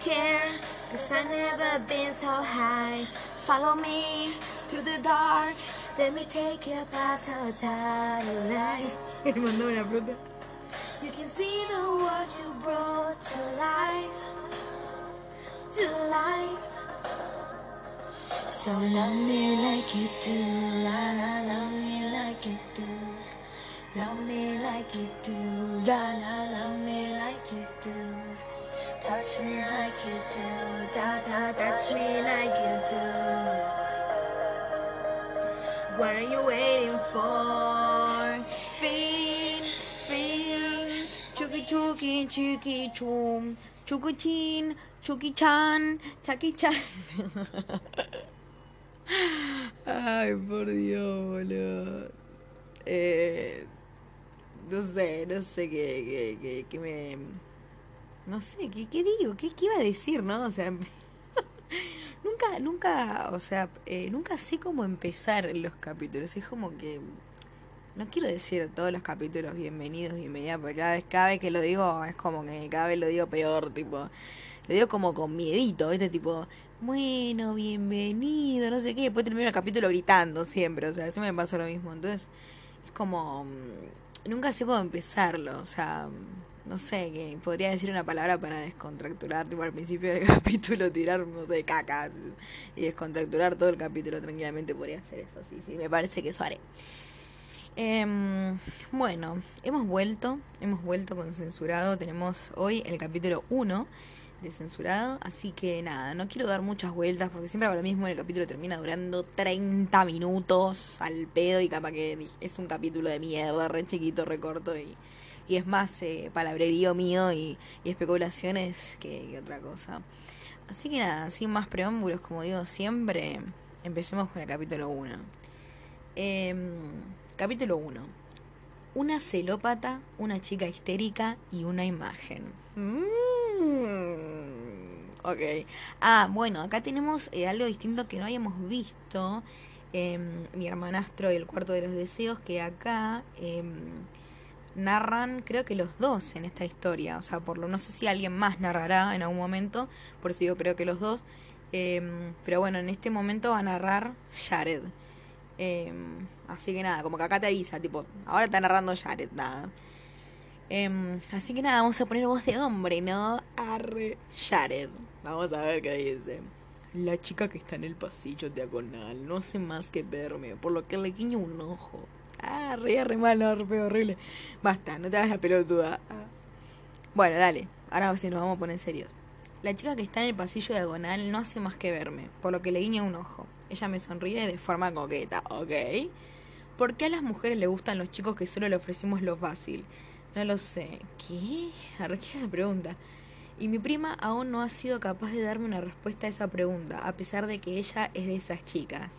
care, cause I've never been so high. Follow me through the dark, let me take you past the satellites. You can see the world you brought to life, to life. So love me like you do, la la, love me like you do. Love me like you do, la la, love me. Touch me like you do, da da, touch me like you do. What are you waiting for? Fade, fade. Chuki chuki, chuki chum. Chukuchin, chuki chan, chaki chan. Ay, por Dios, boludo. Eh, no sé, no sé qué, qué, qué, qué me... No sé, ¿qué, qué digo? ¿Qué, ¿Qué iba a decir, no? O sea, nunca, nunca, o sea, eh, nunca sé cómo empezar los capítulos. Es como que... No quiero decir todos los capítulos bienvenidos, bienvenidas, porque cada vez, cada vez que lo digo es como que cada vez lo digo peor, tipo... Lo digo como con miedito, ¿viste? Tipo, bueno, bienvenido, no sé qué. Después termino el capítulo gritando siempre, o sea, siempre me pasa lo mismo. Entonces, es como. mm, Nunca sé cómo empezarlo, o sea. No sé, que podría decir una palabra para descontracturar, tipo al principio del capítulo, tirar, no sé, caca y descontracturar todo el capítulo tranquilamente. Podría hacer eso, sí, sí, me parece que eso haré. Em, bueno, hemos vuelto, hemos vuelto con censurado. Tenemos hoy el capítulo 1 de censurado. Así que nada, no quiero dar muchas vueltas porque siempre lo mismo. El capítulo termina durando 30 minutos al pedo y capaz que es un capítulo de mierda, re chiquito, re corto y, y es más eh, palabrerío mío y, especulaciones que, que otra cosa. Así que nada, sin más preámbulos, como digo siempre, empecemos con el capítulo 1. Em, capítulo 1. Una celópata, una chica histérica y una imagen. Mm, ok. Ah, bueno, acá tenemos eh, algo distinto que no habíamos visto. Em, mi hermanastro y el cuarto de los deseos, que acá em, narran, creo que los dos en esta historia. O sea, por lo no sé si alguien más narrará en algún momento, por eso yo creo que los dos. Em, pero bueno, en este momento va a narrar Jared. Em, así que nada, como que acá te avisa, tipo, ahora está narrando Jared, nada. Em, así que nada, vamos a poner voz de hombre, ¿no? Arre, Jared. Vamos a ver qué dice. La chica que está en el pasillo diagonal no hace más que verme, por lo que le guiño un ojo. Ah, re, re malo, re horrible. Basta, no te hagas la pelotuda. Ah. Bueno, dale, ahora sí nos vamos a poner serios. La chica que está en el pasillo diagonal no hace más que verme, por lo que le guiño un ojo. Ella me sonríe de forma coqueta, ¿ok? ¿Por qué a las mujeres le gustan los chicos que solo le ofrecemos lo fácil? No lo sé. ¿Qué? Arre, ¿Qué es esa pregunta? Y mi prima aún no ha sido capaz de darme una respuesta a esa pregunta, a pesar de que ella es de esas chicas.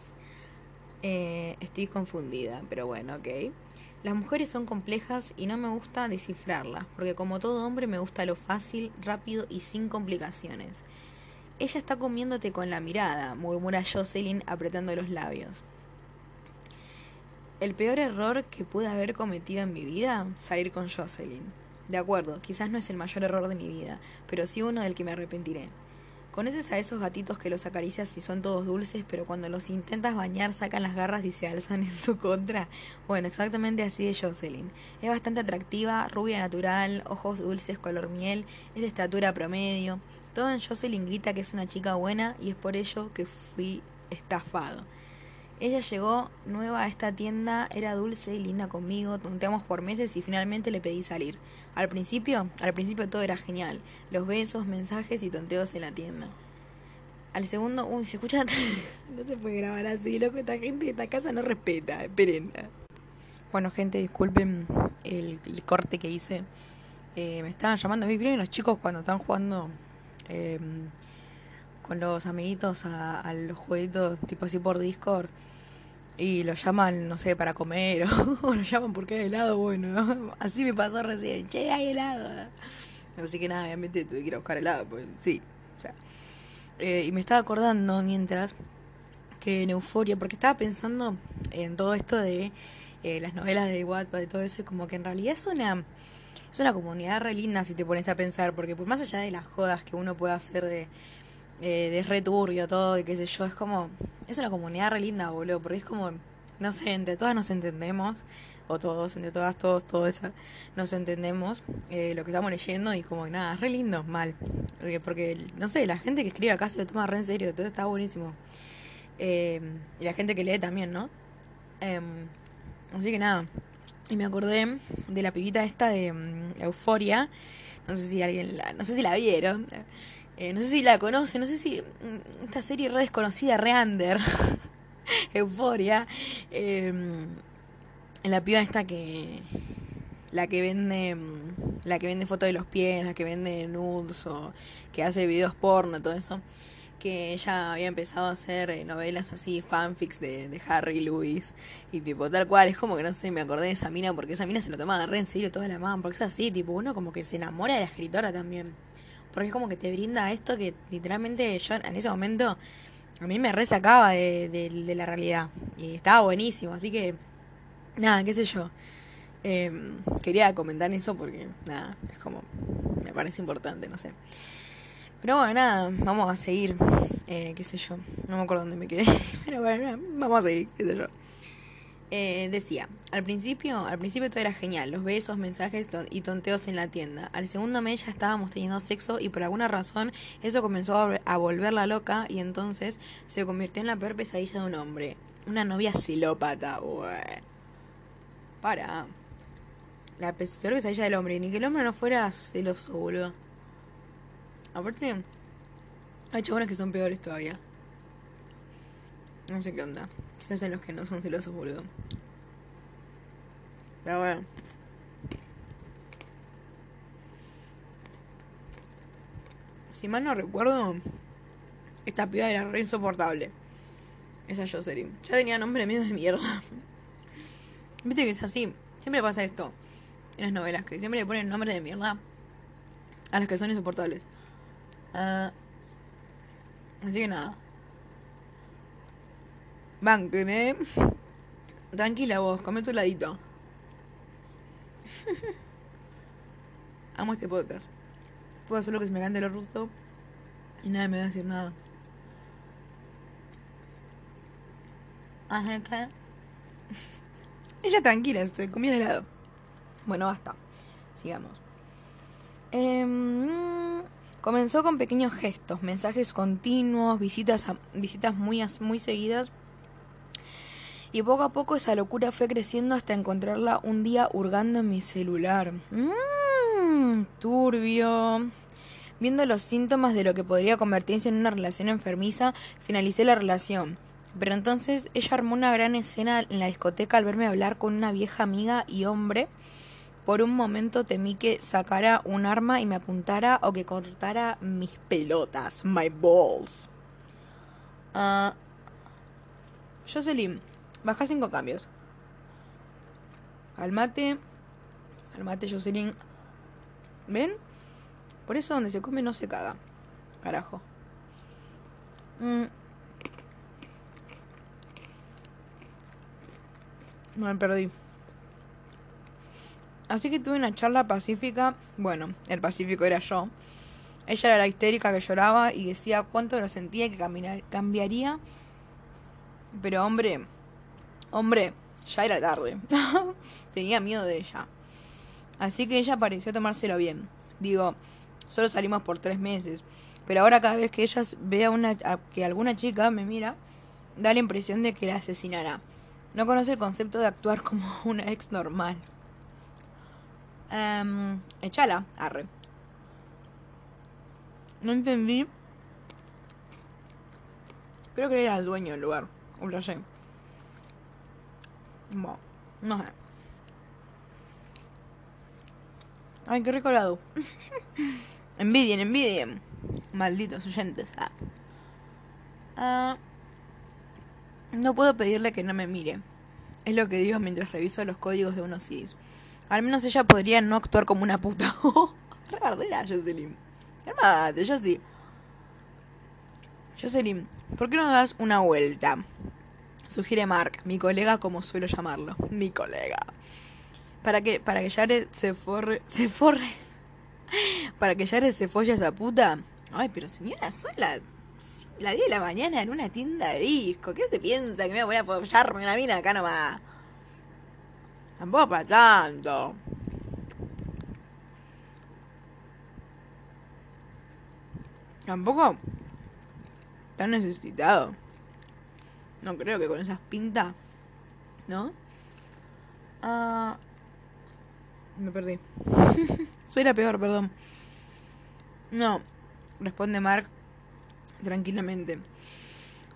Eh, estoy confundida, pero bueno, ok. Las mujeres son complejas y no me gusta descifrarlas, porque como todo hombre me gusta lo fácil, rápido y sin complicaciones. Ella está comiéndote con la mirada, murmura Jocelyn apretando los labios. El peor error que pude haber cometido en mi vida, salir con Jocelyn. De acuerdo, quizás no es el mayor error de mi vida, pero sí uno del que me arrepentiré. ¿Conoces a esos gatitos que los acaricias y son todos dulces, pero cuando los intentas bañar sacan las garras y se alzan en tu contra? Bueno, exactamente así es Jocelyn. Es bastante atractiva, rubia natural, ojos dulces color miel, es de estatura promedio. Todo en Jocelyn grita que es una chica buena y es por ello que fui estafado. Ella llegó nueva a esta tienda, era dulce y linda conmigo, tonteamos por meses y finalmente le pedí salir. Al principio, al principio todo era genial, los besos, mensajes y tonteos en la tienda. Al segundo, uy, se escucha, no se puede grabar así, loco, esta gente de esta casa no respeta, esperen. Bueno, gente, disculpen el, corte que hice. Eh, me estaban llamando, ¿vieron los chicos cuando están jugando eh, con los amiguitos a, a los jueguitos tipo así por Discord? Y lo llaman, no sé, para comer, o lo llaman porque hay helado, bueno, así me pasó recién, che, hay helado. Así que nada, obviamente tuve que ir a buscar helado, pues sí, o sea. Eh, y me estaba acordando mientras que en Euforia, porque estaba pensando en todo esto de eh, las novelas de Wattpad y todo eso, y como que en realidad es una, es una comunidad re linda si te pones a pensar, porque por más allá de las jodas que uno pueda hacer de, eh, de returbio todo y qué sé yo, es como, es una comunidad re linda, boludo, porque es como, no sé, entre todas nos entendemos, o todos, entre todas, todos, todas nos entendemos eh, lo que estamos leyendo y como nada, es re lindo, mal, porque, porque, no sé, la gente que escribe acá se lo toma re en serio, todo está buenísimo. Eh, y la gente que lee también, ¿no? Em, así que nada. Y me acordé de la pibita esta de um, Euforia. No sé si alguien la, no sé si la vieron. Eh, no sé si la conoce, no sé si mm, esta serie re desconocida, re under. Euforia. Eh, la piba esta que la que vende mm, la que vende fotos de los pies, la que vende nudes o que hace videos porno, todo eso que ella había empezado a hacer eh, novelas así, fanfics de, de Harry Lewis y tipo tal cual, es como que no sé, me acordé de esa mina porque esa mina se lo tomaba re en serio toda la mano, porque es así, tipo uno como que se enamora de la escritora también, porque es como que te brinda esto que literalmente yo en ese momento a mí me resacaba de, de, de la realidad y estaba buenísimo, así que nada, qué sé yo. Eh, quería comentar eso porque, nada, es como, me parece importante, no sé. Pero bueno, nada, vamos a seguir. Eh, qué sé yo, no me acuerdo dónde me quedé. Pero bueno, vamos a seguir, qué sé yo. Eh, decía, al principio, al principio todo era genial, los besos, mensajes y tonteos en la tienda. Al segundo mes ya estábamos teniendo sexo y por alguna razón eso comenzó a, volverla loca y entonces se convirtió en la peor pesadilla de un hombre. Una novia silópata, bueno. Para. La peor pesadilla del hombre, ni que el hombre no fuera celoso, boludo. Aparte, hay chabones que son peores todavía. No sé qué onda. Quizás en los que no son celosos, boludo. Pero bueno. Si mal no recuerdo, esta piba era re insoportable. Esa Jocelyn. Ya tenía nombre medio de mierda. Viste que es así. Siempre pasa esto en las novelas, que siempre le ponen nombre de mierda a los que son insoportables. Uh, así que nada. Banquen, eh. Tranquila vos, come tu heladito. Amo este podcast. Puedo hacer lo que se me cante el ruso y nadie me va a decir nada. Ajá. Ella tranquila, estoy comiendo helado. Bueno, basta. Sigamos. Eh, comenzó con pequeños gestos, mensajes continuos, visitas, a, visitas muy, muy seguidas. Y poco a poco esa locura fue creciendo hasta encontrarla un día hurgando en mi celular. Mmm, turbio. Viendo los síntomas de lo que podría convertirse en una relación enfermiza, finalicé la relación. Pero entonces ella armó una gran escena en la discoteca al verme hablar con una vieja amiga y hombre. Por un momento temí que sacara un arma y me apuntara o que cortara mis pelotas, my balls. Uh, Jocelyn, baja cinco cambios. Calmate. Calmate, Jocelyn. ¿Ven? Por eso donde se come no se caga. Carajo. Mm. Me perdí. Así que tuve una charla pacífica. Bueno, el pacífico era yo. Ella era la histérica que lloraba y decía cuánto lo sentía que cambiaría. Pero hombre, hombre, ya era tarde. Tenía miedo de ella. Así que ella pareció tomárselo bien. Digo, solo salimos por tres meses. Pero ahora cada vez que ella ve a, una, a que alguna chica me mira, da la impresión de que la asesinará. No conoce el concepto de actuar como una ex normal. Um, echala, arre. No entendí. Creo que era el dueño del lugar. O lo. Bueno, no sé. Ay, qué rico helado. envidien, envidien. Malditos oyentes. Ah. Ah, no puedo pedirle que no me mire. Es lo que digo mientras reviso los códigos de unos CDs. Al menos ella podría no actuar como una puta. Rardera, Jocelyn. Calmate, sí. Jocelyn, ¿por qué no das una vuelta? Sugiere Mark, mi colega como suelo llamarlo. Mi colega. Para que, para que Jared se forre, se forre. Para que Jared se folle a esa puta. Ay, pero señora, son la, la 10 de la mañana en una tienda de disco. ¿Qué se piensa que me voy a follarme una mina acá nomás? Tampoco para tanto. Tampoco tan necesitado. No creo que con esas pintas. ¿No? Ah. Me perdí. Soy la peor, perdón. No. Responde Mark tranquilamente.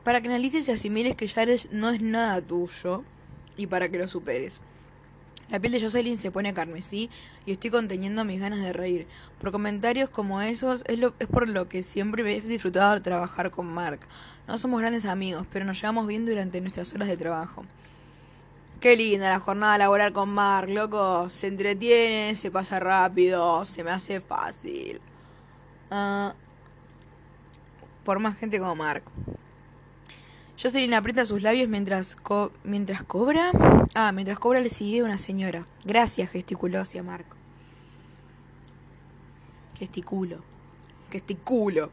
Para que analices y asimiles que Jared no es nada tuyo y para que lo superes. La piel de Jocelyn se pone carmesí y estoy conteniendo mis ganas de reír. Por comentarios como esos es, lo, es por lo que siempre he disfrutado trabajar con Mark. No somos grandes amigos, pero nos llevamos bien durante nuestras horas de trabajo. Qué linda la jornada laboral con Mark, loco. Se entretiene, se pasa rápido, se me hace fácil. Ah, por más gente como Mark. Jocelyn aprieta sus labios mientras, mientras cobra. Ah, mientras cobra le sigue una señora. Gracias, gesticuló hacia Mark. Gesticulo. Gesticulo.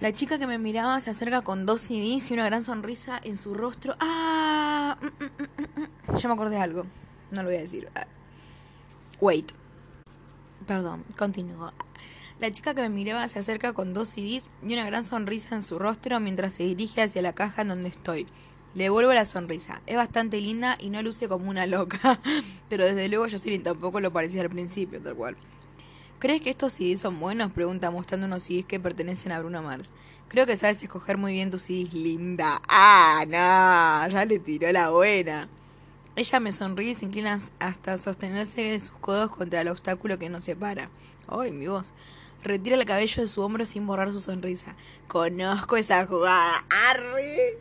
La chica que me miraba se acerca con dos CDs y una gran sonrisa en su rostro. ¡Ah! Mm, mm, mm, ya me acordé de algo. No lo voy a decir. Ah. Wait. Perdón, continúo. La chica que me miraba se acerca con dos CDs y una gran sonrisa en su rostro mientras se dirige hacia la caja en donde estoy. Le devuelvo la sonrisa. Es bastante linda y no luce como una loca. Pero desde luego yo sí tampoco lo parecía al principio, tal cual. ¿Crees que estos CDs son buenos? Pregunta mostrando unos CDs que pertenecen a Bruno Mars. Creo que sabes escoger muy bien tus CDs, linda. Ah, no, ya le tiró la buena. Ella me sonríe y se inclina hasta sostenerse de sus codos contra el obstáculo que nos separa. ¡Ay, mi voz! Retira el cabello de su hombro sin borrar su sonrisa. Conozco esa jugada. ¡Arre!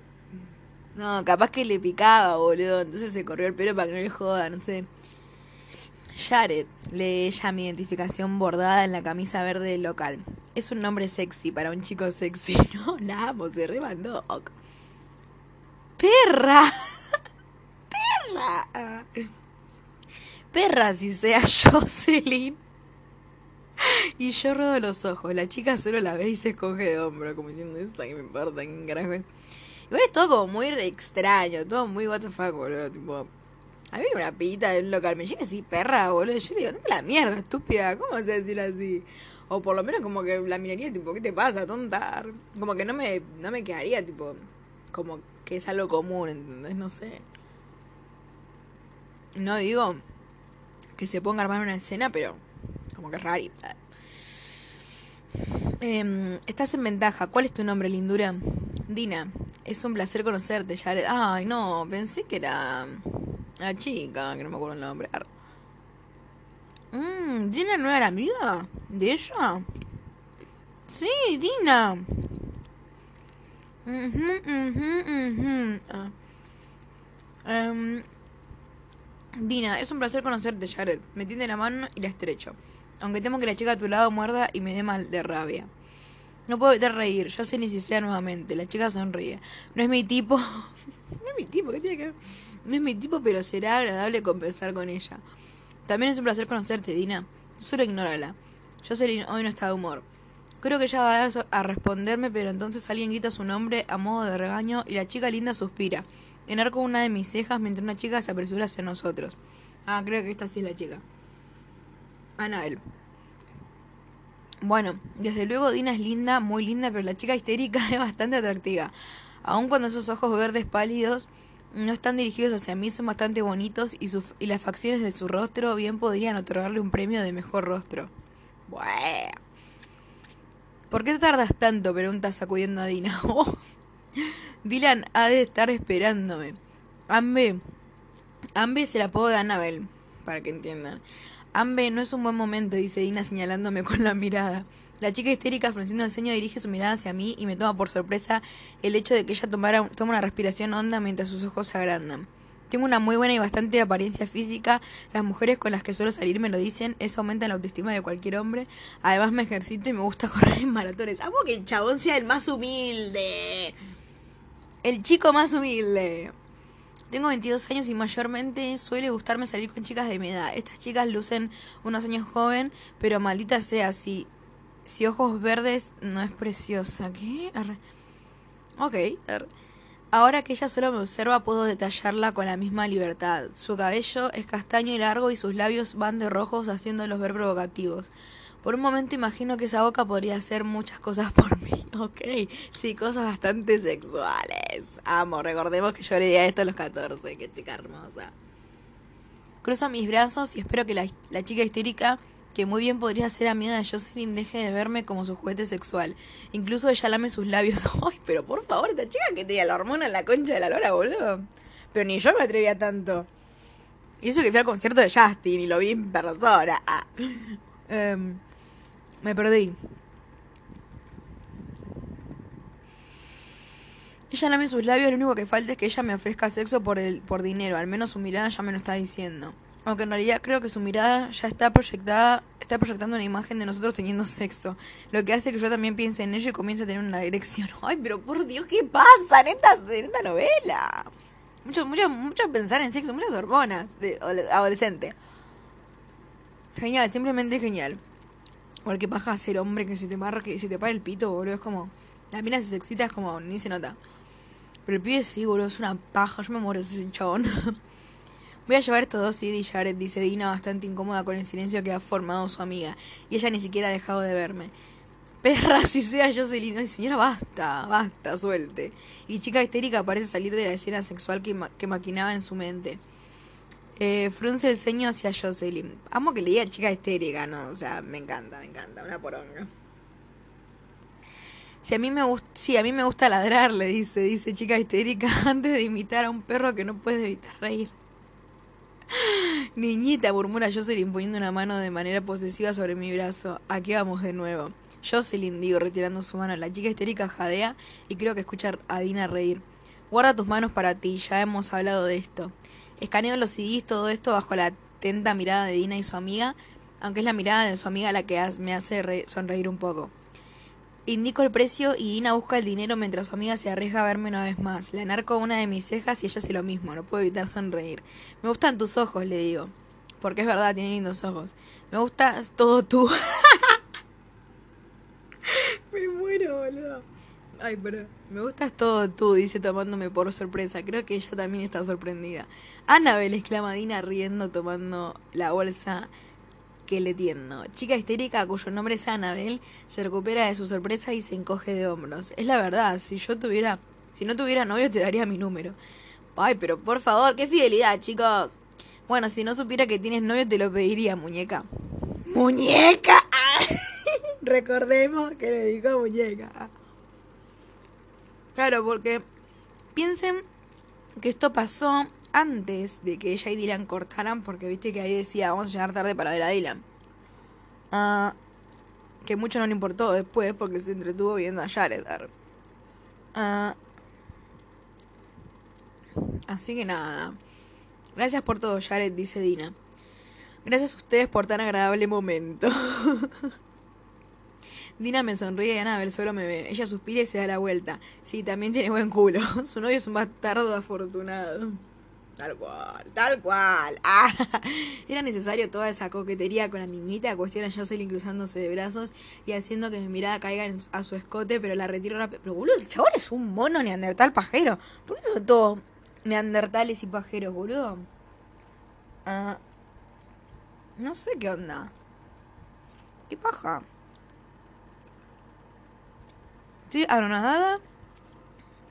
No, capaz que le picaba, boludo. Entonces se corrió el pelo para que no le joda, no sé. Jared, lee ella mi identificación bordada en la camisa verde del local. Es un nombre sexy para un chico sexy. No, la amo, se remandó. ¡Perra! ¡Perra! Perra si sea Jocelyn. Y yo rodo los ojos. La chica solo la ve y se escoge de hombro, como diciendo, esta que me importa, ¿qué carajo es? Igual es todo como muy extraño, todo muy what the fuck, boludo. Tipo, a mí una pita de un local me llega así, perra, boludo. Yo le digo, ¿dónde la mierda, estúpida? ¿Cómo a decir así? O por lo menos como que la miraría, tipo, ¿qué te pasa, tonta? Como que no me, no me quedaría, tipo, como que es algo común, ¿entendés? No sé. No digo que se ponga a armar una escena, pero como que es raro. Eh, estás en ventaja. ¿Cuál es tu nombre, lindura? Dina. Es un placer conocerte, Jared. Ay, no, pensé que era la chica, que no me acuerdo el nombre. Mm, ¿Dina no era amiga de ella? Sí, Dina. Ah. Em, Dina, es un placer conocerte, Jared. Me tiende la mano y la estrecho. Aunque temo que la chica a tu lado muerda y me dé mal de rabia. No puedo evitar reír. Ni si sea nuevamente. La chica sonríe. No es mi tipo. no es mi tipo, ¿qué tiene que ver? No es mi tipo, pero será agradable conversar con ella. También es un placer conocerte, Dina. Solo ignórala. Jocelyn hoy no está de humor. Creo que ella va a responderme, pero entonces alguien grita su nombre a modo de regaño y la chica linda suspira. Enarco una de mis cejas mientras una chica se apresura hacia nosotros. Ah, creo que esta sí es la chica. Anabel. Bueno, desde luego Dina es linda, muy linda, pero la chica histérica es bastante atractiva. Aun cuando esos ojos verdes pálidos no están dirigidos hacia mí, son bastante bonitos y, y las facciones de su rostro bien podrían otorgarle un premio de mejor rostro. Bueno. ¿Por qué tardas tanto? Pregunta sacudiendo a Dina. Oh. Dylan ha de estar esperándome. Ambe. Ambe se la puedo de Annabel, para que entiendan. Ambe, no es un buen momento, dice Dina señalándome con la mirada. La chica histérica, frunciendo el ceño, dirige su mirada hacia mí y me toma por sorpresa el hecho de que ella tomara, toma una respiración honda mientras sus ojos se agrandan. Tengo una muy buena y bastante apariencia física. Las mujeres con las que suelo salir me lo dicen. Eso aumenta la autoestima de cualquier hombre. Además me ejercito y me gusta correr en maratones. Amo que el chabón sea el más humilde. El chico más humilde. Tengo 22 años y mayormente suele gustarme salir con chicas de mi edad. Estas chicas lucen unos años joven, pero maldita sea, si, si ojos verdes no es preciosa. ¿Qué? Arre. Ok. arre. Ahora que ella solo me observa, puedo detallarla con la misma libertad. Su cabello es castaño y largo y sus labios van de rojos haciéndolos ver provocativos. Por un momento imagino que esa boca podría hacer muchas cosas por mí. Ok, sí, cosas bastante sexuales. Amo, recordemos que yo leía esto a los 14. Qué chica hermosa. Cruzo mis brazos y espero que la, la chica histérica, que muy bien podría ser amiga de Jocelyn, deje de verme como su juguete sexual. Incluso ella lame sus labios. Ay, pero por favor, esta chica que tenía la hormona en la concha de la lora, boludo. Pero ni yo me atrevía tanto. Y eso que fui al concierto de Justin y lo vi en persona. Ah. Em, me perdí. Ella lame sus labios, lo único que falta es que ella me ofrezca sexo por el, por dinero, al menos su mirada ya me lo está diciendo. Aunque en realidad creo que su mirada ya está proyectada, está proyectando una imagen de nosotros teniendo sexo. Lo que hace que yo también piense en ella y comience a tener una dirección. Ay, pero por Dios, ¿qué pasa en esta, en esta novela? Mucho, mucho, mucho pensar en sexo, muchas hormonas de adolescente. Genial, simplemente genial. Igual que paja ser hombre que se te marca, que se te para el pito, boludo. Es como. La mina se excita, es como. Ni se nota. Pero el pibe sí, boludo, es una paja. Yo me muero ese chabón. Voy a llevar estos dos CD, Jared, dice Dina, bastante incómoda con el silencio que ha formado su amiga. Y ella ni siquiera ha dejado de verme. Perra, si sea Jocelyn. Ay, señora, basta, basta, suelte. Y chica histérica parece salir de la escena sexual que, que maquinaba en su mente. Eh, frunce el ceño hacia Jocelyn. Amo que le diga chica histérica, ¿no? O sea, me encanta, me encanta, una poronga. Si a mí me gusta, sí, a mí me gusta ladrar, le dice, dice chica histérica, antes de imitar a un perro que no puede evitar reír. Niñita, murmura Jocelyn poniendo una mano de manera posesiva sobre mi brazo. Aquí vamos de nuevo. Jocelyn, digo, retirando su mano. La chica histérica jadea y creo que escucha a Dina reír. Guarda tus manos para ti, ya hemos hablado de esto. Escaneo los CDs, todo esto bajo la atenta mirada de Dina y su amiga, aunque es la mirada de su amiga la que me hace sonreír un poco. Indico el precio y Dina busca el dinero mientras su amiga se arriesga a verme una vez más. Le anarco una de mis cejas y ella hace lo mismo, no puedo evitar sonreír. Me gustan tus ojos, le digo. Porque es verdad, tiene lindos ojos. Me gusta todo tú. me muero, boludo. Ay, pero me gustas todo tú, dice tomándome por sorpresa. Creo que ella también está sorprendida. Annabel, exclama Dina riendo tomando la bolsa que le tiendo. Chica histérica cuyo nombre es Annabel se recupera de su sorpresa y se encoge de hombros. Es la verdad, si yo tuviera, si no tuviera novio te daría mi número. Ay, pero por favor, qué fidelidad, chicos. Bueno, si no supiera que tienes novio te lo pediría, muñeca. ¡Muñeca! Recordemos que le dijo muñeca. Claro, porque piensen que esto pasó antes de que ella y Dylan cortaran, porque viste que ahí decía, vamos a llegar tarde para ver a Dylan. Uh, que mucho no le importó después porque se entretuvo viendo a Jared. Uh, así que nada. Gracias por todo, Jared, dice Dina. Gracias a ustedes por tan agradable momento. Dina me sonríe y Anabel solo me ve. Ella suspira y se da la vuelta. Sí, también tiene buen culo. Su novio es un bastardo afortunado. Tal cual, tal cual. Ah, era necesario toda esa coquetería con la niñita. Cuestiona Jocelyn cruzándose de brazos y haciendo que mi mirada caiga a su escote, pero la retiro rápido. Pero boludo, el chabón es un mono neandertal pajero. ¿Por qué son todos neandertales y pajeros, boludo? Ah, no sé qué onda. ¿Qué paja? Estoy anonadada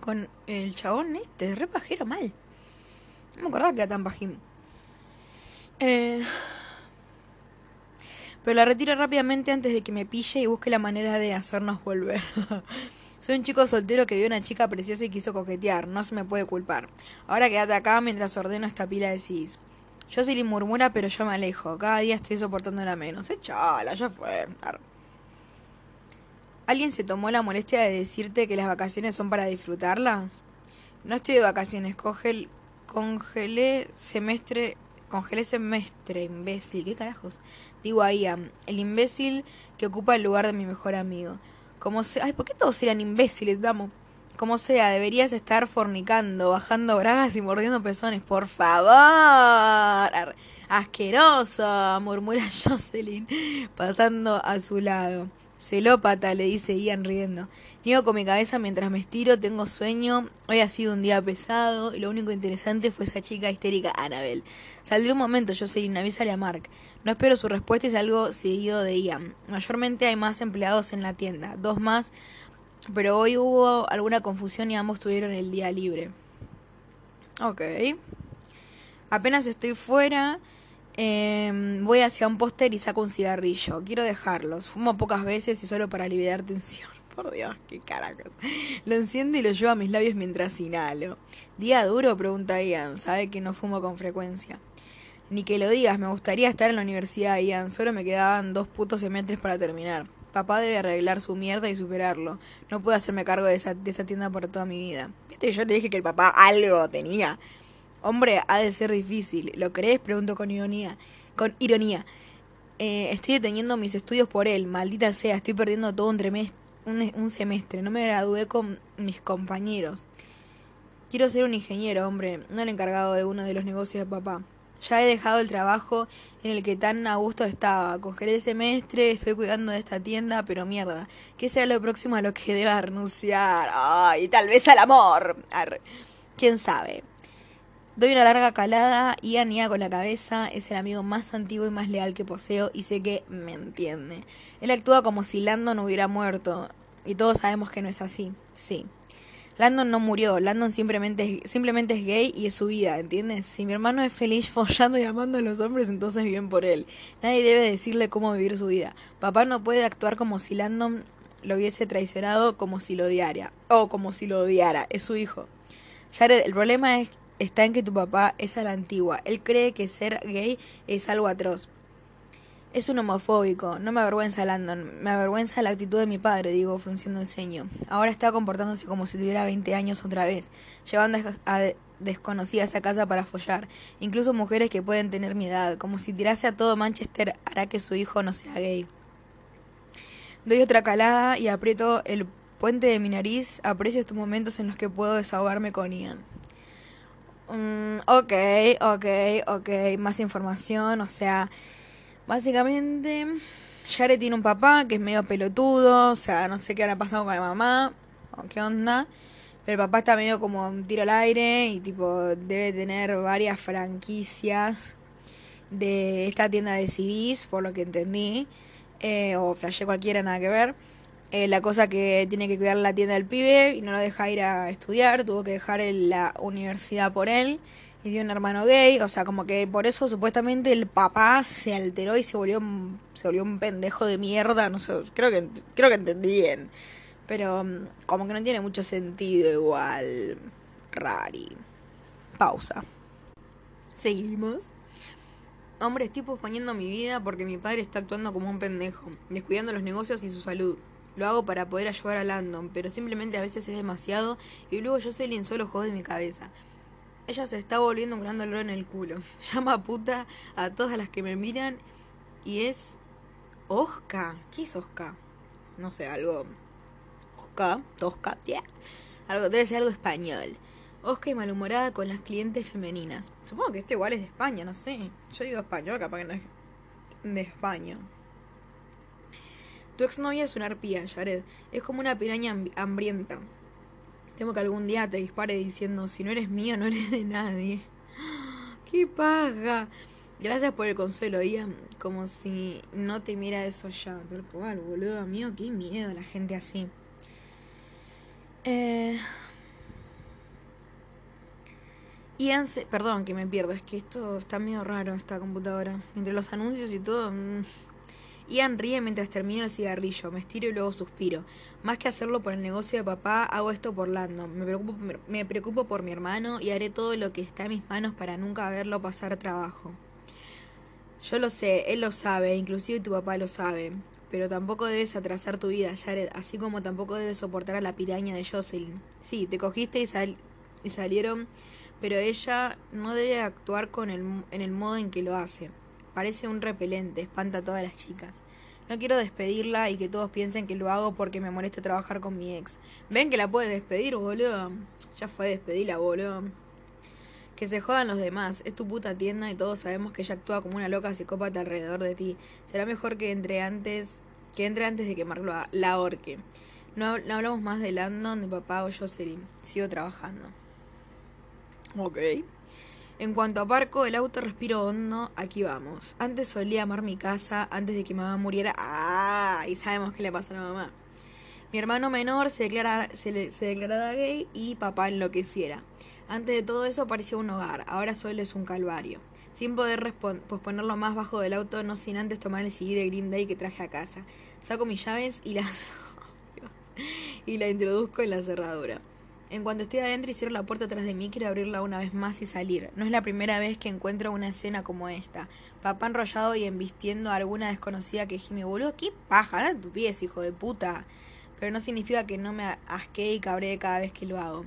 con el chabón este, re pajero mal. No me acordaba que era tan bajín. Eh, pero la retiro rápidamente antes de que me pille y busque la manera de hacernos volver. Soy un chico soltero que vio una chica preciosa y quiso coquetear. No se me puede culpar. Ahora quédate acá mientras ordeno esta pila de cis. Jocelyn murmura, pero yo me alejo. Cada día estoy soportándola menos. Echala, ya fue. ¿Alguien se tomó la molestia de decirte que las vacaciones son para disfrutarlas? No estoy de vacaciones, coge el, congelé semestre, congelé semestre, imbécil, ¿qué carajos? Digo a Ian, el imbécil que ocupa el lugar de mi mejor amigo. Como se, ay, ¿por qué todos eran imbéciles, vamos? como sea, deberías estar fornicando, bajando bragas y mordiendo pezones, por favor. Asqueroso, murmura Jocelyn, pasando a su lado. Celópata, le dice Ian riendo. Niego con mi cabeza mientras me estiro, tengo sueño. Hoy ha sido un día pesado y lo único interesante fue esa chica histérica Annabel. Saldré un momento, Jocelyn, avísale a Mark. No espero su respuesta y salgo seguido de Ian. Mayormente hay más empleados en la tienda, dos más, pero hoy hubo alguna confusión y ambos tuvieron el día libre. Ok. Apenas estoy fuera, eh, voy hacia un póster y saco un cigarrillo. Quiero dejarlos. Fumo pocas veces y solo para liberar tensión. Por Dios, qué caracas. Lo enciendo y lo llevo a mis labios mientras inhalo. ¿Día duro? Pregunta Ian. Sabe que no fumo con frecuencia. Ni que lo digas, me gustaría estar en la universidad, Ian. Solo me quedaban dos putos semestres para terminar. Papá debe arreglar su mierda y superarlo. No puedo hacerme cargo de, esa, de tienda por toda mi vida. ¿Viste? Yo te dije que el papá algo tenía. Hombre, ha de ser difícil. ¿Lo crees? Pregunto con ironía. Con ironía. Eh, estoy deteniendo mis estudios por él. Maldita sea, estoy perdiendo todo un, un, semestre. No me gradué con mis compañeros. Quiero ser un ingeniero, hombre, no el encargado de uno de los negocios de papá. Ya he dejado el trabajo en el que tan a gusto estaba. Cogeré el semestre, estoy cuidando de esta tienda, pero mierda. ¿Qué será lo próximo a lo que deba renunciar? Ay, tal vez al amor. ¿Quién sabe? Doy una larga calada y anía con la cabeza. Es el amigo más antiguo y más leal que poseo y sé que me entiende. Él actúa como si Landon hubiera muerto. Y todos sabemos que no es así. Sí. Landon no murió, Landon simplemente, simplemente es gay y es su vida, ¿entiendes? Si mi hermano es feliz follando y amando a los hombres, entonces bien por él. Nadie debe decirle cómo vivir su vida. Papá no puede actuar como si Landon lo hubiese traicionado como si lo odiara. O como si lo odiara, es su hijo. Jared, el problema es, está en que tu papá es a la antigua. Él cree que ser gay es algo atroz. Es un homofóbico. No me avergüenza Landon. Me avergüenza la actitud de mi padre, digo, frunciendo el ceño. Ahora está comportándose como si tuviera 20 años otra vez, llevando a de- desconocidas a casa para follar. Incluso mujeres que pueden tener mi edad. Como si tirase a todo Manchester hará que su hijo no sea gay. Doy otra calada y aprieto el puente de mi nariz. Aprecio estos momentos en los que puedo desahogarme con Ian. Mm, ok, ok, ok. Más información, o sea... Básicamente, Jared tiene un papá que es medio pelotudo, o sea, no sé qué habrá pasado con la mamá, o qué onda, pero el papá está medio como un tiro al aire y tipo debe tener varias franquicias de esta tienda de CDs, por lo que entendí, eh, o flashé cualquiera, nada que ver. Eh, la cosa que tiene que cuidar la tienda del pibe y no lo deja ir a estudiar, tuvo que dejar la universidad por él y tiene un hermano gay, o sea, como que por eso supuestamente el papá se alteró y se volvió un, se volvió un pendejo de mierda, no sé, creo que creo que entendí bien. Pero mm, como que no tiene mucho sentido igual. Rari. Pausa. Seguimos. Hombre, estoy posponiendo mi vida porque mi padre está actuando como un pendejo, descuidando los negocios y su salud. Lo hago para poder ayudar a Landon, pero simplemente a veces es demasiado y luego Jocelyn solo jode mi cabeza. Ella se está volviendo un gran dolor en el culo. Llama a puta a todas las que me miran y es Oscar. ¿Qué es Oscar? No sé, algo Oscar, Tosca, yeah. Algo debe ser algo español. Oscar y malhumorada con las clientes femeninas. Supongo que este igual es de España, no sé. Yo digo español, capaz que no es de España. Tu exnovia es una arpía, Jared. Es como una piraña hamb- hambrienta. Temo que algún día te dispare diciendo, si no eres mío, no eres de nadie. ¡Qué paja! Gracias por el consuelo, Ian. Como si no te mira eso ya. Tal cual, boludo mío. Qué miedo la gente así. Eh... Ian se... Perdón que me pierdo, es que esto está medio raro, esta computadora. Entre los anuncios y todo... mm. Ian ríe mientras termino el cigarrillo, me estiro y luego suspiro. Más que hacerlo por el negocio de papá, hago esto por Landon. Me preocupo, me preocupo por mi hermano y haré todo lo que está en mis manos para nunca verlo pasar trabajo. Yo lo sé, él lo sabe, inclusive tu papá lo sabe. Pero tampoco debes atrasar tu vida, Jared, así como tampoco debes soportar a la piraña de Jocelyn. Sí, te cogiste y, sal y salieron, pero ella no debe actuar con el, en el modo en que lo hace. Parece un repelente, espanta a todas las chicas. No quiero despedirla y que todos piensen que lo hago porque me molesta trabajar con mi ex. Ven que la puedes despedir, boludo. Ya fue despedirla, boludo. Que se jodan los demás. Es tu puta tienda y todos sabemos que ella actúa como una loca psicópata alrededor de ti. Será mejor que entre antes, que entre antes de que Mark la orque. No, no hablamos más de Landon, de papá o Jocelyn. Sigo trabajando. Ok. En cuanto a Parco, el auto respiro hondo, aquí vamos. Antes solía amar mi casa, antes de que mamá muriera. ¡Ah! Y sabemos qué le pasó a la mamá. Mi hermano menor se, declara, se, se declaraba gay y papá enloqueciera. Antes de todo eso parecía un hogar, ahora solo es un calvario. Sin poder posponerlo más bajo del auto, no sin antes tomar el CD de Green Day que traje a casa. Saco mis llaves y las... y la introduzco en la cerradura. En cuanto estoy adentro y la puerta atrás de mí, quiero abrirla una vez más y salir. No es la primera vez que encuentro una escena como esta. Papá enrollado y embistiendo a alguna desconocida que gime, boludo, qué paja, dale tu pies, hijo de puta. Pero no significa que no me asquee y cabree cada vez que lo hago.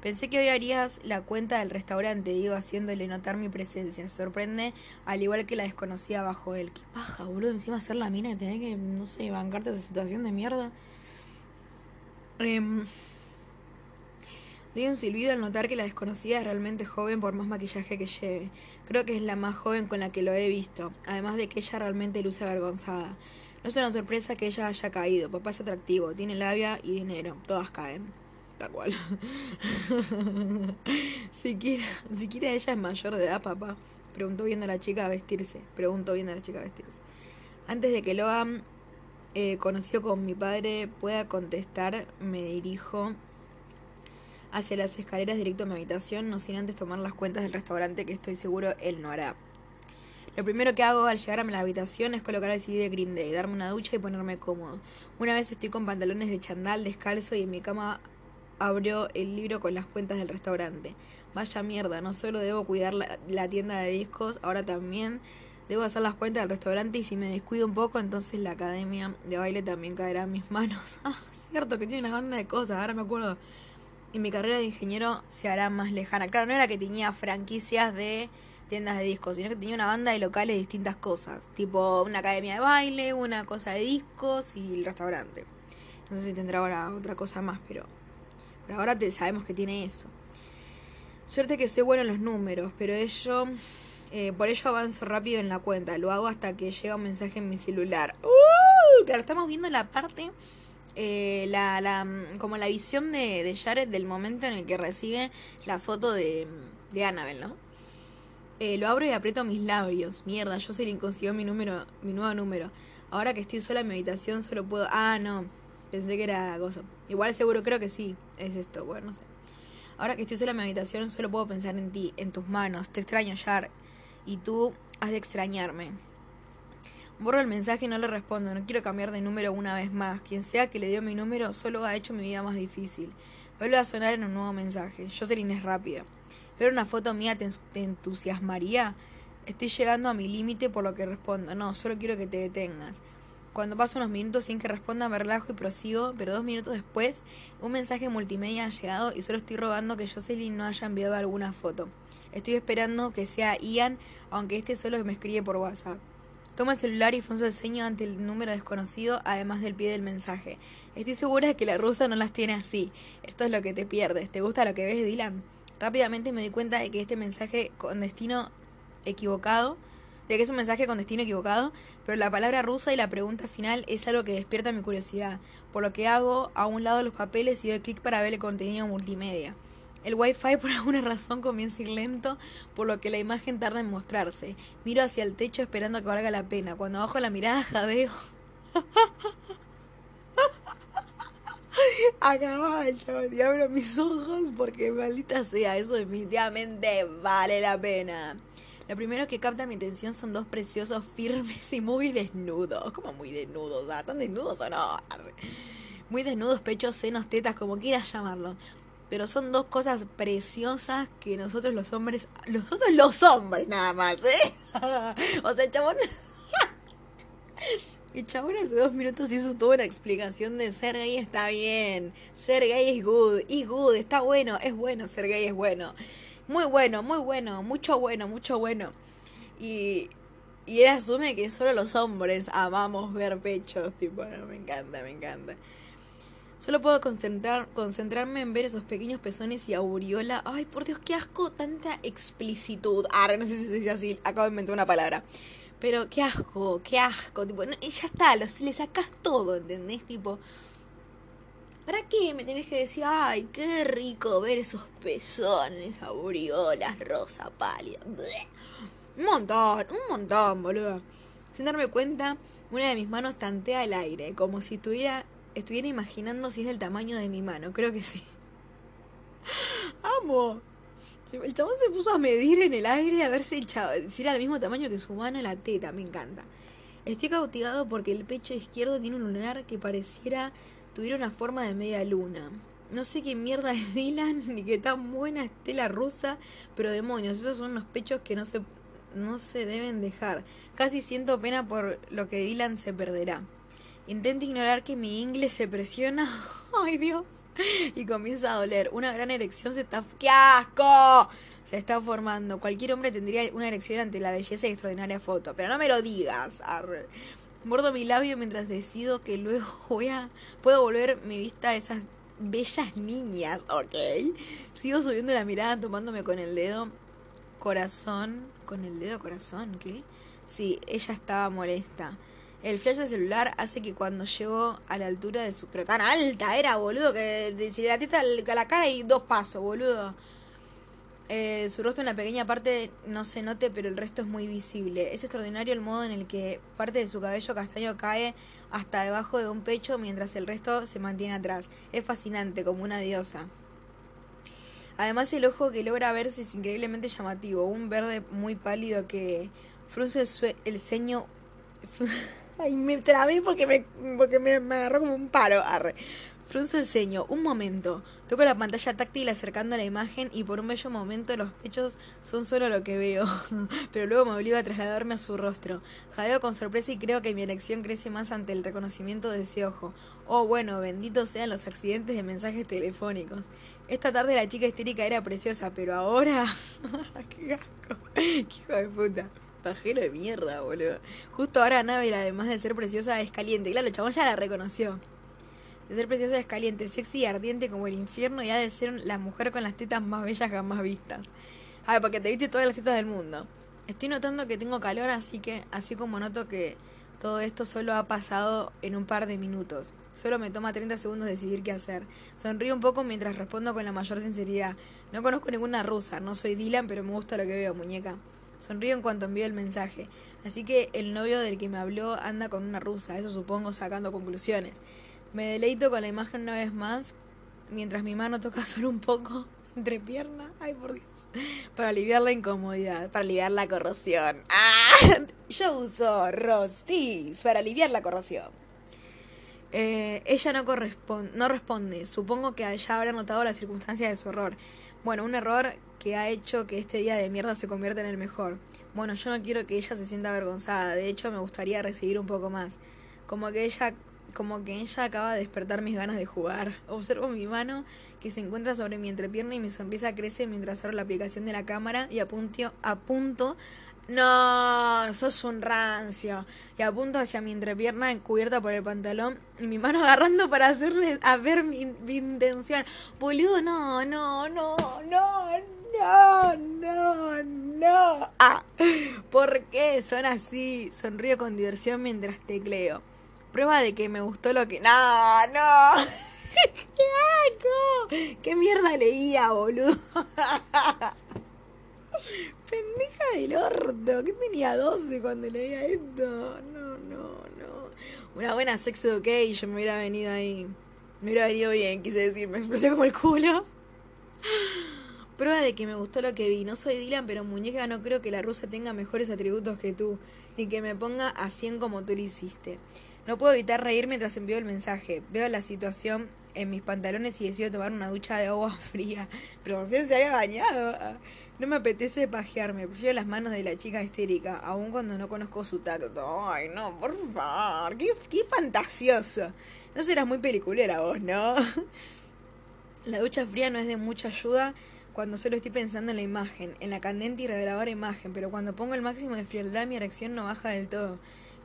Pensé que hoy harías la cuenta del restaurante, digo, haciéndole notar mi presencia. Sorprende, al igual que la desconocida bajo él. Qué paja, boludo, encima hacer la mina y tener que, no sé, bancarte esa situación de mierda. Eh, Doy un silbido al notar que la desconocida es realmente joven por más maquillaje que lleve. Creo que es la más joven con la que lo he visto, además de que ella realmente luce avergonzada. No es una sorpresa que ella haya caído. Papá es atractivo, tiene labia y dinero. Todas caen. Tal cual. siquiera, siquiera ella es mayor de edad, papá. Preguntó viendo a la chica a vestirse. Preguntó viendo a la chica a vestirse. Antes de que Logan, eh, conocido con mi padre, pueda contestar, me dirijo hacia las escaleras directo a mi habitación, no sin antes tomar las cuentas del restaurante que estoy seguro él no hará. Lo primero que hago al llegar a la habitación es colocar el CD de Green Day, darme una ducha y ponerme cómodo. Una vez estoy con pantalones de chandal descalzo y en mi cama abrió el libro con las cuentas del restaurante. Vaya mierda, no solo debo cuidar la, tienda de discos, ahora también debo hacer las cuentas del restaurante y si me descuido un poco, entonces la academia de baile también caerá en mis manos. Ah, cierto que tiene una banda de cosas, ahora me acuerdo y mi carrera de ingeniero se hará más lejana. Claro, no era que tenía franquicias de tiendas de discos, sino que tenía una banda de locales de distintas cosas, tipo una academia de baile, una cosa de discos y el restaurante. No sé si tendrá ahora otra cosa más, pero por ahora te, sabemos que tiene eso. Suerte que soy bueno en los números, pero ello, eh, por ello avanzo rápido en la cuenta. Lo hago hasta que llega un mensaje en mi celular. ¡Uh! Claro, estamos viendo la parte eh, la, la, como la visión de, de, Jared del momento en el que recibe la foto de, de Annabelle, ¿no? Eh, lo abro y aprieto mis labios. Mierda, le consiguió mi número, mi nuevo número. Ahora que estoy sola en mi habitación solo puedo. Ah, no. Pensé que era gozo. Igual seguro creo que sí. Es esto, bueno, no sé. Ahora que estoy sola en mi habitación solo puedo pensar en ti, en tus manos. Te extraño, Jared. Y tú has de extrañarme. Borro el mensaje y no le respondo. No quiero cambiar de número una vez más. Quien sea que le dio mi número solo ha hecho mi vida más difícil. Vuelve a sonar en un nuevo mensaje. Jocelyn es rápida. ¿Ver una foto mía te, entusiasmaría? Estoy llegando a mi límite por lo que respondo. No, solo quiero que te detengas. Cuando paso unos minutos sin que responda me relajo y prosigo, pero dos minutos después un mensaje multimedia ha llegado y solo estoy rogando que Jocelyn no haya enviado alguna foto. Estoy esperando que sea Ian, aunque este solo me escribe por WhatsApp. Toma el celular y el ceño ante el número desconocido, además del pie del mensaje. Estoy segura de que la rusa no las tiene así. Esto es lo que te pierdes. ¿Te gusta lo que ves, Dylan? Rápidamente me di cuenta de que este mensaje con destino equivocado, de que es un mensaje con destino equivocado, pero la palabra rusa y la pregunta final es algo que despierta mi curiosidad, por lo que hago a un lado los papeles y doy clic para ver el contenido multimedia. El wifi por alguna razón comienza a ir lento, por lo que la imagen tarda en mostrarse. Miro hacia el techo esperando que valga la pena. Cuando bajo la mirada jadeo. El chaval y abro mis ojos porque maldita sea, eso definitivamente vale la pena. Lo primero que capta mi atención son dos preciosos, firmes y muy desnudos. Como muy desnudos? ¿Tan desnudos o no? Muy desnudos, pechos, senos, tetas, como quieras llamarlos. Pero son dos cosas preciosas que nosotros los hombres, nosotros los hombres nada más, ¿eh? o sea, chabón... El chabón hace dos minutos hizo toda una explicación de ser gay está bien, ser gay es good, y good, está bueno, es bueno, ser gay es bueno. Muy bueno, muy bueno, mucho bueno, mucho bueno. Y Y él asume que solo los hombres amamos ver pechos. Tipo, no, me encanta, me encanta. Solo puedo concentrar, concentrarme en ver esos pequeños pezones y aureola. Ay, por Dios, qué asco, tanta explicitud. Ah, no sé si se dice así, acabo de inventar una palabra. Pero qué asco, qué asco. Tipo, no, ya está, los, le sacas todo, ¿entendés? Tipo, ¿para qué me tenés que decir, ay, qué rico ver esos pezones, aureolas, rosa pálida? Un montón, un montón, boludo. Sin darme cuenta, una de mis manos tantea el aire, como si estuviera, estuviera imaginando si es del tamaño de mi mano. Creo que sí. Amo. El chabón se puso a medir en el aire a ver si, si era del mismo tamaño que su mano la teta. Me encanta. Estoy cautivado porque el pecho izquierdo tiene un lunar que pareciera tuviera una forma de media luna. No sé qué mierda es Dylan ni qué tan buena esté la rusa, pero demonios, esos son unos pechos que no se no se deben dejar. Casi siento pena por lo que Dylan se perderá. Intento ignorar que mi inglés se presiona. ¡Ay, Dios! Y comienza a doler. Una gran erección se está... ¡Qué asco! Se está formando. Cualquier hombre tendría una erección ante la belleza y extraordinaria foto. Pero no me lo digas. Arre. Mordo mi labio mientras decido que luego voy a... Puedo volver mi vista a esas bellas niñas, ¿ok? Sigo subiendo la mirada tomándome con el dedo corazón. ¿Con el dedo corazón? ¿Qué? Sí, ella estaba molesta. El flash del celular hace que cuando llego a la altura de su... Pero tan alta era, boludo, que de, si la teta a la cara y dos pasos, boludo. Eh, su rostro en la pequeña parte no se note, pero el resto es muy visible. Es extraordinario el modo en el que parte de su cabello castaño cae hasta debajo de un pecho mientras el resto se mantiene atrás. Es fascinante, como una diosa. Además el ojo que logra verse es increíblemente llamativo, un verde muy pálido que frunce el ceño... Ay, me trabé porque me, porque me, me agarró como un paro. Arre. Frunce el ceño. Un momento. Toco la pantalla táctil acercando la imagen y por un bello momento los pechos son solo lo que veo. Pero luego me obligo a trasladarme a su rostro. Jadeo con sorpresa y creo que mi erección crece más ante el reconocimiento de ese ojo. Oh, bueno, benditos sean los accidentes de mensajes telefónicos. Esta tarde la chica histérica era preciosa, pero ahora... ¡Qué asco! ¡Qué hijo de puta! Pajero de mierda, boludo. Justo ahora Anabel, además de ser preciosa, es caliente. Claro, el chabón ya la reconoció. De ser preciosa es caliente, sexy y ardiente como el infierno y ha de ser la mujer con las tetas más bellas jamás vistas. A ver, porque te viste todas las tetas del mundo. Estoy notando que tengo calor, así que, así como noto que todo esto solo ha pasado en un par de minutos. Solo me toma 30 segundos decidir qué hacer. Sonrío un poco mientras respondo con la mayor sinceridad. No conozco ninguna rusa, no soy Dylan, pero me gusta lo que veo, muñeca. Sonrío en cuanto envío el mensaje. Así que el novio del que me habló anda con una rusa, eso supongo sacando conclusiones. Me deleito con la imagen una vez más, mientras mi mano toca solo un poco entre piernas, ay por Dios, para aliviar la incomodidad, para aliviar la corrosión. ¡Ah! Yo uso Rostis para aliviar la corrosión. Eh, ella no, correspon- no responde. Supongo que ya habrá notado las circunstancias de su error. Bueno, un error que ha hecho que este día de mierda se convierta en el mejor. Bueno, yo no quiero que ella se sienta avergonzada. De hecho, me gustaría recibir un poco más. Como que ella, como que ella acaba de despertar mis ganas de jugar. Observo mi mano que se encuentra sobre mi entrepierna y mi sonrisa crece mientras abro la aplicación de la cámara y apunto, apunto no, sos un rancio. Y apunto hacia mi entrepierna encubierta por el pantalón y mi mano agarrando para hacerles a ver mi, intención. Boludo, no, no, no, no, no, no, no. Ah, ¿por qué son así? Sonrío con diversión mientras tecleo. Prueba de que me gustó lo que... No, no. ¡Qué asco! ¿Qué mierda leía, boludo? Pendeja del orto, que tenía 12 cuando leía esto. No, no, no. Una buena sex education me hubiera venido ahí. Me hubiera venido bien, quise decir, me expresé como el culo. Prueba de que me gustó lo que vi. No soy Dylan, pero muñeca, no creo que la rusa tenga mejores atributos que tú, ni que me ponga a 100 como tú lo hiciste. No puedo evitar reír mientras envío el mensaje. Veo la situación en mis pantalones y decido tomar una ducha de agua fría. Pero si se había bañado. No me apetece pajearme, prefiero las manos de la chica histérica, aun cuando no conozco su tacto. Ay, no, por favor, qué, qué fantasioso. No serás muy peliculera vos, ¿no? La ducha fría no es de mucha ayuda cuando solo estoy pensando en la imagen, en la candente y reveladora imagen, pero cuando pongo el máximo de frialdad mi erección no baja del todo.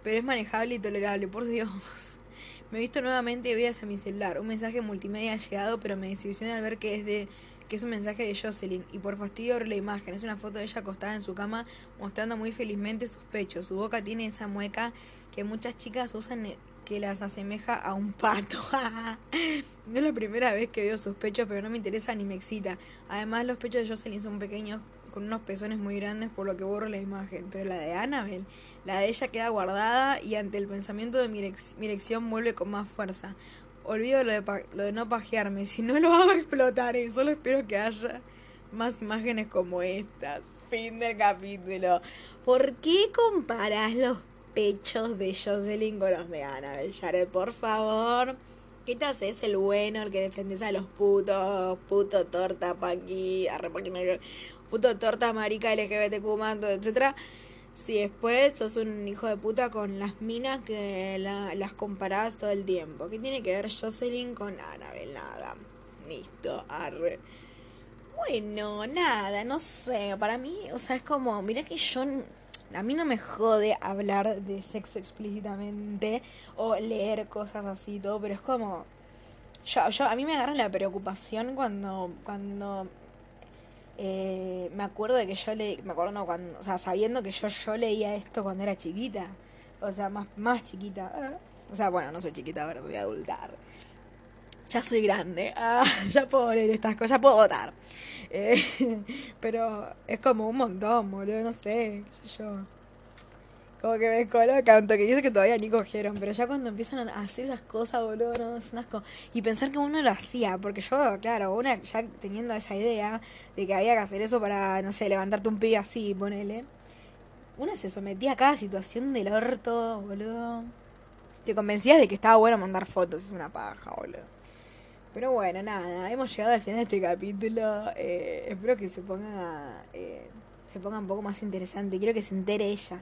Pero es manejable y tolerable, por Dios. Me he visto nuevamente y voy hacia mi celular. Un mensaje multimedia ha llegado, pero me desilusiona al ver que es de que es un mensaje de Jocelyn y por fastidio abro la imagen. Es una foto de ella acostada en su cama mostrando muy felizmente sus pechos. Su boca tiene esa mueca que muchas chicas usan eh, que las asemeja a un pato. no es la primera vez que veo sus pechos, pero no me interesa ni me excita. Además, los pechos de Jocelyn son pequeños con unos pezones muy grandes, por lo que borro la imagen. Pero la de Annabelle, la de ella queda guardada y ante el pensamiento de mi erección vuelve con más fuerza olvido lo de, lo de no pajearme. Si no lo hago explotar, y solo espero que haya más imágenes como estas. Fin del capítulo. ¿Por qué comparas los pechos de Jocelyn con los de Ana Jared? Por favor. ¿Qué te haces el bueno, el que defendes a los putos? Puto torta, pa' aquí, puto torta, marica, LGBTQ, mando, etcétera si después sos un hijo de puta con las minas que las comparás todo el tiempo. ¿Qué tiene que ver Jocelyn con Annabelle? Nada. Listo, arre. Bueno, nada, no sé. Para mí, o sea, es como, mira que yo. A mí no me jode hablar de sexo explícitamente o leer cosas así todo, pero es como. Yo, yo, a mí me agarra la preocupación cuando, cuando eh, me acuerdo de que yo le, me acuerdo no, cuando, o sea, sabiendo que yo, yo leía esto cuando era chiquita, o sea, más, más chiquita, ah, o sea, bueno, no soy chiquita, ahora voy a adultar. Ya soy grande, ah, ya puedo leer estas cosas, ya puedo votar. Eh, pero es como un montón, boludo, no sé, qué sé yo. Como que me coloca un toque. Y eso que todavía ni cogieron. Pero ya cuando empiezan a hacer esas cosas, boludo, no, es un asco. Y pensar que uno lo hacía. Porque yo, claro, una ya teniendo esa idea de que había que hacer eso para, no sé, levantarte un pibe así, ponele. Una se sometía a cada situación del orto, boludo. Te convencías de que estaba bueno mandar fotos. Es una paja, boludo. Pero bueno, nada. Hemos llegado al final de este capítulo. Eh, espero que se ponga, eh, se ponga un poco más interesante. Quiero que se entere ella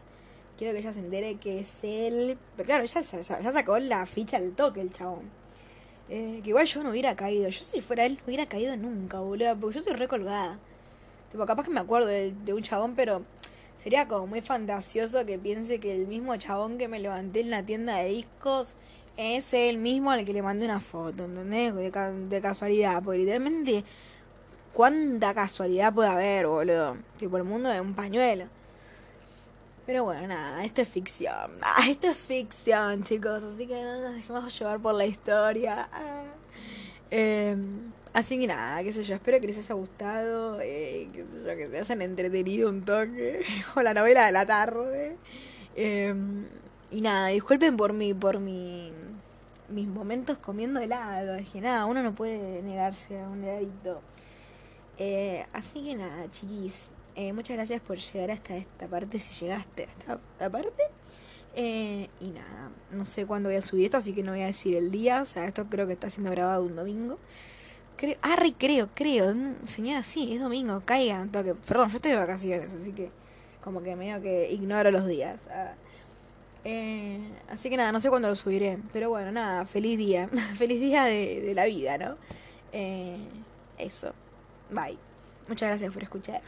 quiero que ella se entere que es él. Pero claro, ya, ya sacó la ficha al toque el chabón. Eh, que igual yo no hubiera caído. Yo si fuera él no hubiera caído nunca, boludo. Porque yo soy recolgada. Tipo, capaz que me acuerdo de, un chabón, pero sería como muy fantasioso que piense que el mismo chabón que me levanté en la tienda de discos es el mismo al que le mandé una foto, ¿entendés? De, de casualidad. Porque literalmente, ¿cuánta casualidad puede haber, boludo? Tipo, el mundo es un pañuelo. Pero bueno, nada, esto es ficción. Ah, esto es ficción, chicos. Así que no nos dejemos llevar por la historia. Ah. Em, así que nada, qué sé yo. Espero que les haya gustado. Eh, que, que se hayan entretenido un toque. con la novela de la tarde. Em, y nada, disculpen por mi, por mi, mis momentos comiendo helado. Es que nada, uno no puede negarse a un heladito. Eh, así que nada, chiquis. Eh, muchas gracias por llegar hasta esta parte, si llegaste hasta esta parte. Eh, y nada, no sé cuándo voy a subir esto, así que no voy a decir el día. O sea, esto creo que está siendo grabado un domingo. Creo, ah, creo, creo. Señora, sí, es domingo, caigan. Toque. Perdón, yo estoy de vacaciones, así que como que medio que ignoro los días. Ah, eh, así que nada, no sé cuándo lo subiré. Pero bueno, nada, feliz día. feliz día de la vida, ¿no? eso. Bye. Muchas gracias por escuchar.